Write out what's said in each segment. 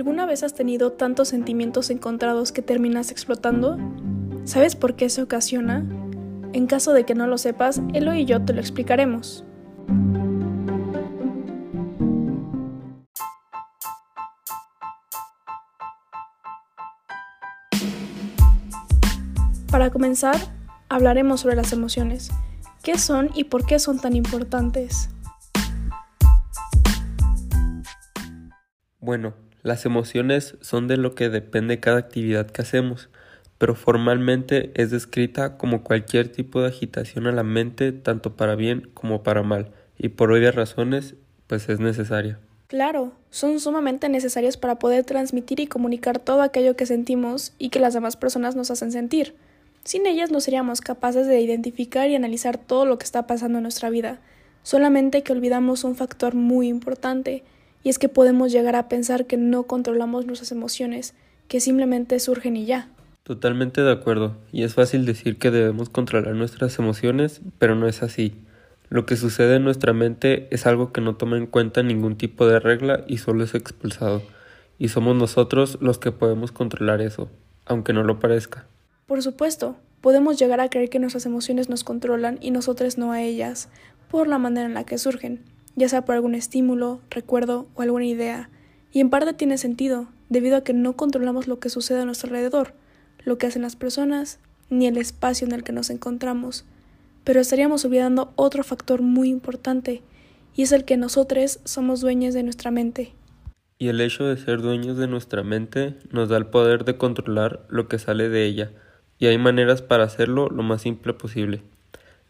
¿Alguna vez has tenido tantos sentimientos encontrados que terminas explotando? ¿Sabes por qué se ocasiona? En caso de que no lo sepas, Elo y yo te lo explicaremos. Para comenzar, hablaremos sobre las emociones. ¿Qué son y por qué son tan importantes? Bueno, las emociones son de lo que depende cada actividad que hacemos, pero formalmente es descrita como cualquier tipo de agitación a la mente, tanto para bien como para mal, y por obvias razones, pues es necesaria. Claro, son sumamente necesarias para poder transmitir y comunicar todo aquello que sentimos y que las demás personas nos hacen sentir. Sin ellas no seríamos capaces de identificar y analizar todo lo que está pasando en nuestra vida, solamente que olvidamos un factor muy importante, y es que podemos llegar a pensar que no controlamos nuestras emociones, que simplemente surgen y ya. Totalmente de acuerdo, y es fácil decir que debemos controlar nuestras emociones, pero no es así. Lo que sucede en nuestra mente es algo que no toma en cuenta ningún tipo de regla y solo es expulsado, y somos nosotros los que podemos controlar eso, aunque no lo parezca. Por supuesto, podemos llegar a creer que nuestras emociones nos controlan y nosotros no a ellas, por la manera en la que surgen, ya sea por algún estímulo, recuerdo o alguna idea, y en parte tiene sentido, debido a que no controlamos lo que sucede a nuestro alrededor, lo que hacen las personas, ni el espacio en el que nos encontramos. Pero estaríamos olvidando otro factor muy importante, y es el que nosotros somos dueños de nuestra mente. Y el hecho de ser dueños de nuestra mente nos da el poder de controlar lo que sale de ella, y hay maneras para hacerlo lo más simple posible.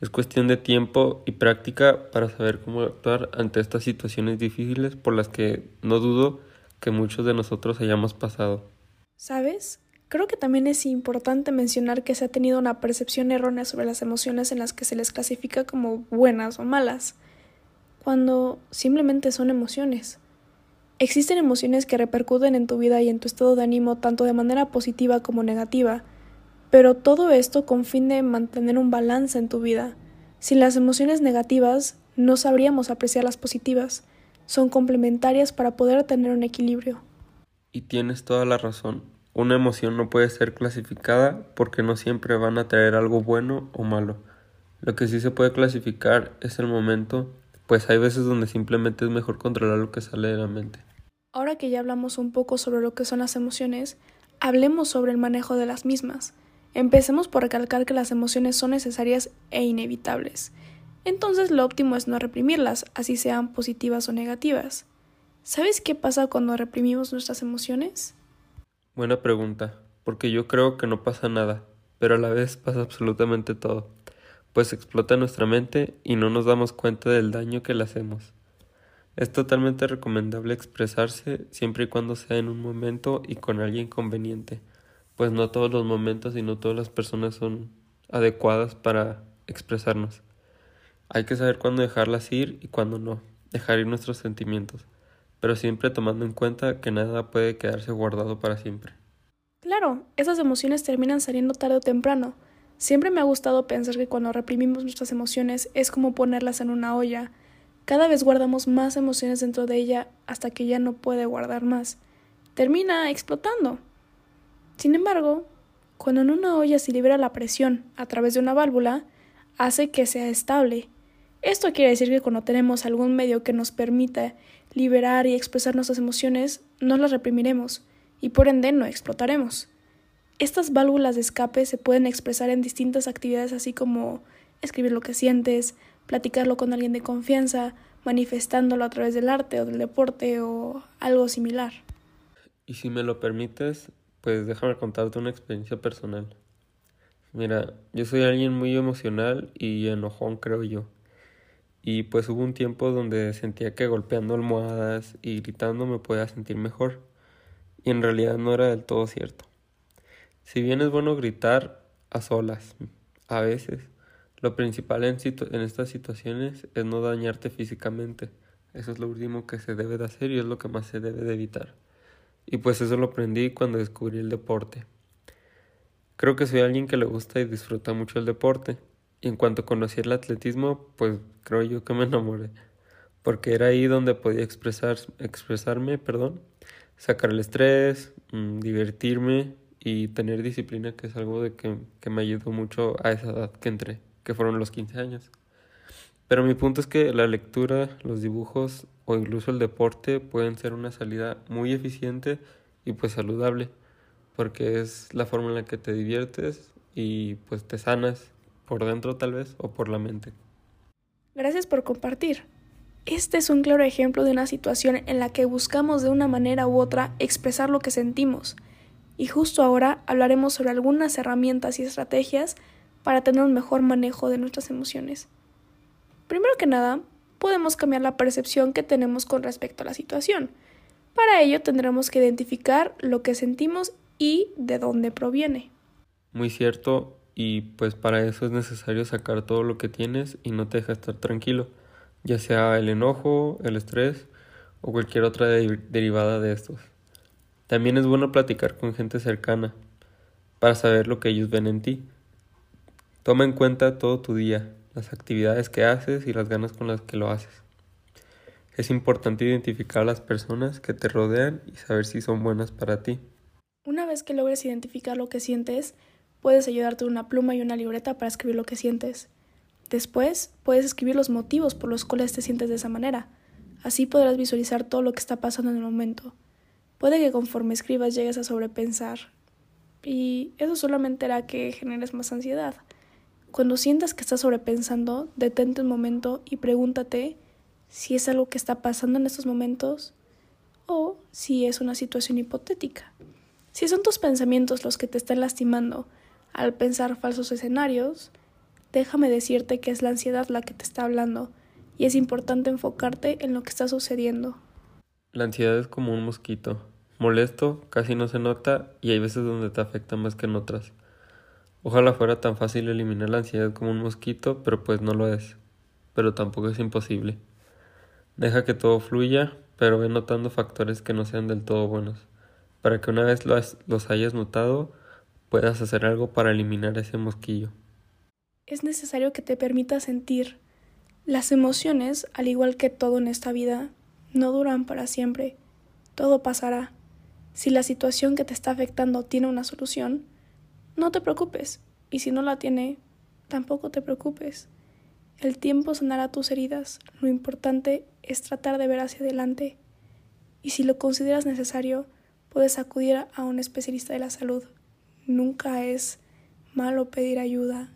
Es cuestión de tiempo y práctica para saber cómo actuar ante estas situaciones difíciles por las que no dudo que muchos de nosotros hayamos pasado. ¿Sabes? Creo que también es importante mencionar que se ha tenido una percepción errónea sobre las emociones en las que se les clasifica como buenas o malas, cuando simplemente son emociones. Existen emociones que repercuten en tu vida y en tu estado de ánimo tanto de manera positiva como negativa, pero todo esto con fin de mantener un balance en tu vida. Sin las emociones negativas, no sabríamos apreciar las positivas. Son complementarias para poder tener un equilibrio. Y tienes toda la razón. Una emoción no puede ser clasificada porque no siempre van a traer algo bueno o malo. Lo que sí se puede clasificar es el momento, pues hay veces donde simplemente es mejor controlar lo que sale de la mente. Ahora que ya hablamos un poco sobre lo que son las emociones, hablemos sobre el manejo de las mismas. Empecemos por recalcar que las emociones son necesarias e inevitables. Entonces lo óptimo es no reprimirlas, así sean positivas o negativas. ¿Sabes qué pasa cuando reprimimos nuestras emociones? Buena pregunta, porque yo creo que no pasa nada, pero a la vez pasa absolutamente todo, pues explota nuestra mente y no nos damos cuenta del daño que le hacemos. Es totalmente recomendable expresarse siempre y cuando sea en un momento y con alguien conveniente pues no todos los momentos y no todas las personas son adecuadas para expresarnos. Hay que saber cuándo dejarlas ir y cuándo no, dejar ir nuestros sentimientos, pero siempre tomando en cuenta que nada puede quedarse guardado para siempre. Claro, esas emociones terminan saliendo tarde o temprano. Siempre me ha gustado pensar que cuando reprimimos nuestras emociones es como ponerlas en una olla. Cada vez guardamos más emociones dentro de ella hasta que ya no puede guardar más. Termina explotando. Sin embargo, cuando en una olla se libera la presión a través de una válvula, hace que sea estable. Esto quiere decir que cuando tenemos algún medio que nos permita liberar y expresar nuestras emociones, no las reprimiremos y por ende no explotaremos. Estas válvulas de escape se pueden expresar en distintas actividades así como escribir lo que sientes, platicarlo con alguien de confianza, manifestándolo a través del arte o del deporte o algo similar. Y si me lo permites, pues déjame contarte una experiencia personal. Mira, yo soy alguien muy emocional y enojón, creo yo. Y pues hubo un tiempo donde sentía que golpeando almohadas y gritando me podía sentir mejor. Y en realidad no era del todo cierto. Si bien es bueno gritar a solas, a veces, lo principal en, en estas situaciones es no dañarte físicamente. Eso es lo último que se debe de hacer y es lo que más se debe de evitar. Y pues eso lo aprendí cuando descubrí el deporte. Creo que soy alguien que le gusta y disfruta mucho el deporte. Y en cuanto conocí el atletismo, pues creo yo que me enamoré. Porque era ahí donde podía expresar, expresarme perdón, sacar el estrés, mm, divertirme y tener disciplina, que es algo de que, que me ayudó mucho a esa edad que entré, que fueron los 15 años. Pero mi punto es que la lectura, los dibujos o incluso el deporte pueden ser una salida muy eficiente y pues saludable, porque es la forma en la que te diviertes y pues te sanas por dentro tal vez o por la mente. Gracias por compartir. Este es un claro ejemplo de una situación en la que buscamos de una manera u otra expresar lo que sentimos. Y justo ahora hablaremos sobre algunas herramientas y estrategias para tener un mejor manejo de nuestras emociones. Primero que nada, podemos cambiar la percepción que tenemos con respecto a la situación. Para ello tendremos que identificar lo que sentimos y de dónde proviene. Muy cierto, y pues para eso es necesario sacar todo lo que tienes y no te deja estar tranquilo ya sea el enojo, el estrés o cualquier otra derivada de estos. También es bueno platicar con gente cercana para saber lo que ellos ven en ti. Toma en cuenta todo tu día, las actividades que haces y las ganas con las que lo haces. Es importante identificar a las personas que te rodean y saber si son buenas para ti. Una vez que logres identificar lo que sientes, puedes ayudarte una pluma y una libreta para escribir lo que sientes. Después, puedes escribir los motivos por los cuales te sientes de esa manera. Así podrás visualizar todo lo que está pasando en el momento. Puede que conforme escribas llegues a sobrepensar. Y eso solamente hará que generes más ansiedad. Cuando sientas que estás sobrepensando, detente un momento y pregúntate si es algo que está pasando en estos momentos o si es una situación hipotética. Si son tus pensamientos los que te están lastimando al pensar falsos escenarios, déjame decirte que es la ansiedad la que te está hablando y es importante enfocarte en lo que está sucediendo. La ansiedad es como un mosquito. Molesto, casi no se nota y hay veces donde te afecta más que en otras. Ojalá fuera tan fácil eliminar la ansiedad como un mosquito, pero pues no lo es. Pero tampoco es imposible. Deja que todo fluya, pero ve notando factores que no sean del todo buenos, para que una vez los hayas notado, puedas hacer algo para eliminar ese mosquillo es necesario que te permitas sentir. Las emociones, al igual que todo en esta vida, no duran para siempre. Todo pasará. Si la situación que te está afectando tiene una solución, no te preocupes. Y si no la tiene, tampoco te preocupes. El tiempo sanará tus heridas. Lo importante es tratar de ver hacia adelante. Y si lo consideras necesario, puedes acudir a un especialista de la salud. Nunca es malo pedir ayuda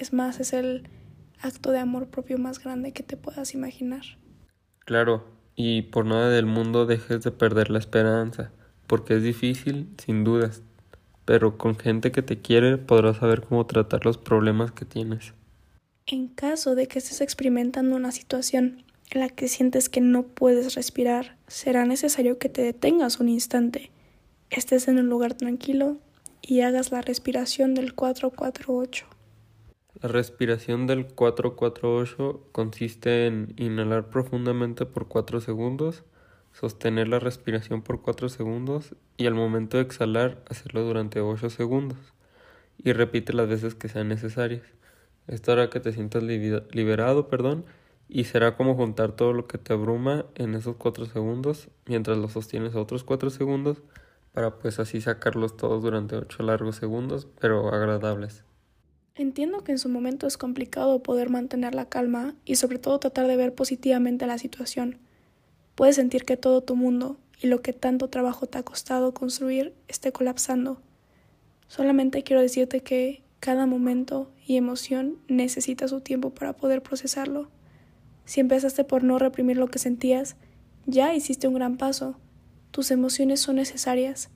es más, es el acto de amor propio más grande que te puedas imaginar. Claro, y por nada del mundo dejes de perder la esperanza, porque es difícil, sin dudas, pero con gente que te quiere podrás saber cómo tratar los problemas que tienes. En caso de que estés experimentando una situación en la que sientes que no puedes respirar, será necesario que te detengas un instante, estés en un lugar tranquilo y hagas la respiración del 448. La respiración del 448 consiste en inhalar profundamente por 4 segundos, sostener la respiración por 4 segundos y al momento de exhalar hacerlo durante 8 segundos y repite las veces que sean necesarias. Esto hará que te sientas liberado, perdón, y será como juntar todo lo que te abruma en esos 4 segundos mientras lo sostienes otros 4 segundos para pues así sacarlos todos durante 8 largos segundos, pero agradables. Entiendo que en su momento es complicado poder mantener la calma y sobre todo tratar de ver positivamente la situación. Puedes sentir que todo tu mundo y lo que tanto trabajo te ha costado construir esté colapsando. Solamente quiero decirte que cada momento y emoción necesita su tiempo para poder procesarlo. Si empezaste por no reprimir lo que sentías, ya hiciste un gran paso. Tus emociones son necesarias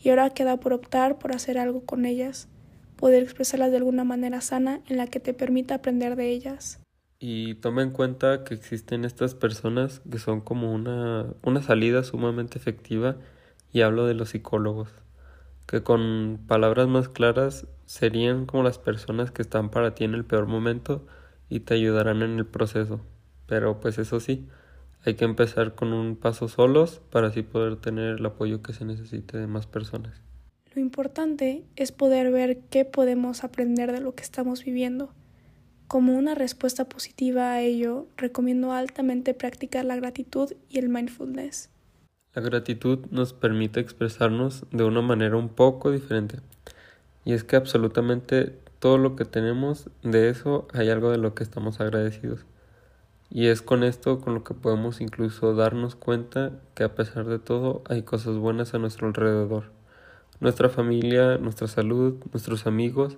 y ahora queda por optar por hacer algo con ellas poder expresarlas de alguna manera sana en la que te permita aprender de ellas. Y toma en cuenta que existen estas personas que son como una, una salida sumamente efectiva y hablo de los psicólogos, que con palabras más claras serían como las personas que están para ti en el peor momento y te ayudarán en el proceso. Pero pues eso sí, hay que empezar con un paso solos para así poder tener el apoyo que se necesite de más personas. Lo importante es poder ver qué podemos aprender de lo que estamos viviendo. Como una respuesta positiva a ello, recomiendo altamente practicar la gratitud y el mindfulness. La gratitud nos permite expresarnos de una manera un poco diferente. Y es que absolutamente todo lo que tenemos, de eso hay algo de lo que estamos agradecidos. Y es con esto con lo que podemos incluso darnos cuenta que a pesar de todo hay cosas buenas a nuestro alrededor. Nuestra familia, nuestra salud, nuestros amigos,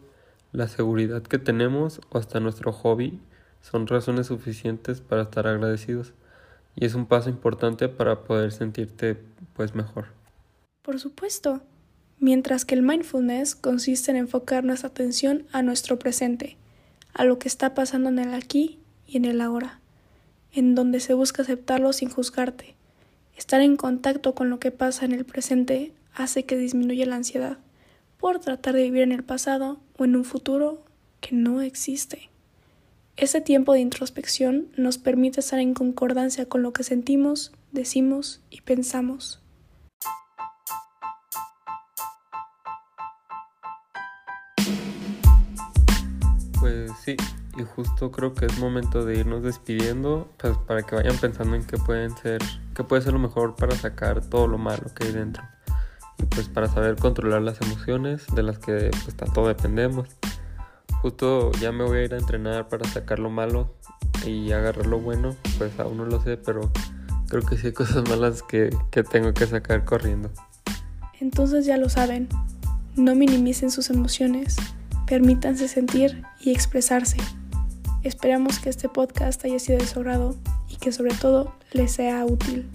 la seguridad que tenemos o hasta nuestro hobby son razones suficientes para estar agradecidos y es un paso importante para poder sentirte pues mejor. Por supuesto, mientras que el mindfulness consiste en enfocar nuestra atención a nuestro presente, a lo que está pasando en el aquí y en el ahora, en donde se busca aceptarlo sin juzgarte. Estar en contacto con lo que pasa en el presente hace que disminuya la ansiedad por tratar de vivir en el pasado o en un futuro que no existe. Ese tiempo de introspección nos permite estar en concordancia con lo que sentimos, decimos y pensamos. Pues sí, y justo creo que es momento de irnos despidiendo, pues para que vayan pensando en qué pueden ser, qué puede ser lo mejor para sacar todo lo malo que hay dentro. Pues para saber controlar las emociones de las que pues tanto dependemos. Justo ya me voy a ir a entrenar para sacar lo malo y agarrar lo bueno, pues aún no lo sé, pero creo que sí hay cosas malas que, que tengo que sacar corriendo. Entonces ya lo saben, no minimicen sus emociones, permítanse sentir y expresarse. Esperamos que este podcast haya sido de su agrado y que sobre todo les sea útil.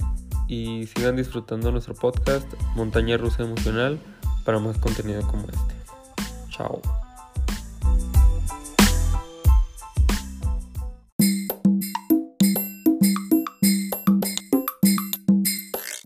Y sigan disfrutando nuestro podcast Montaña Rusa Emocional para más contenido como este. Chao.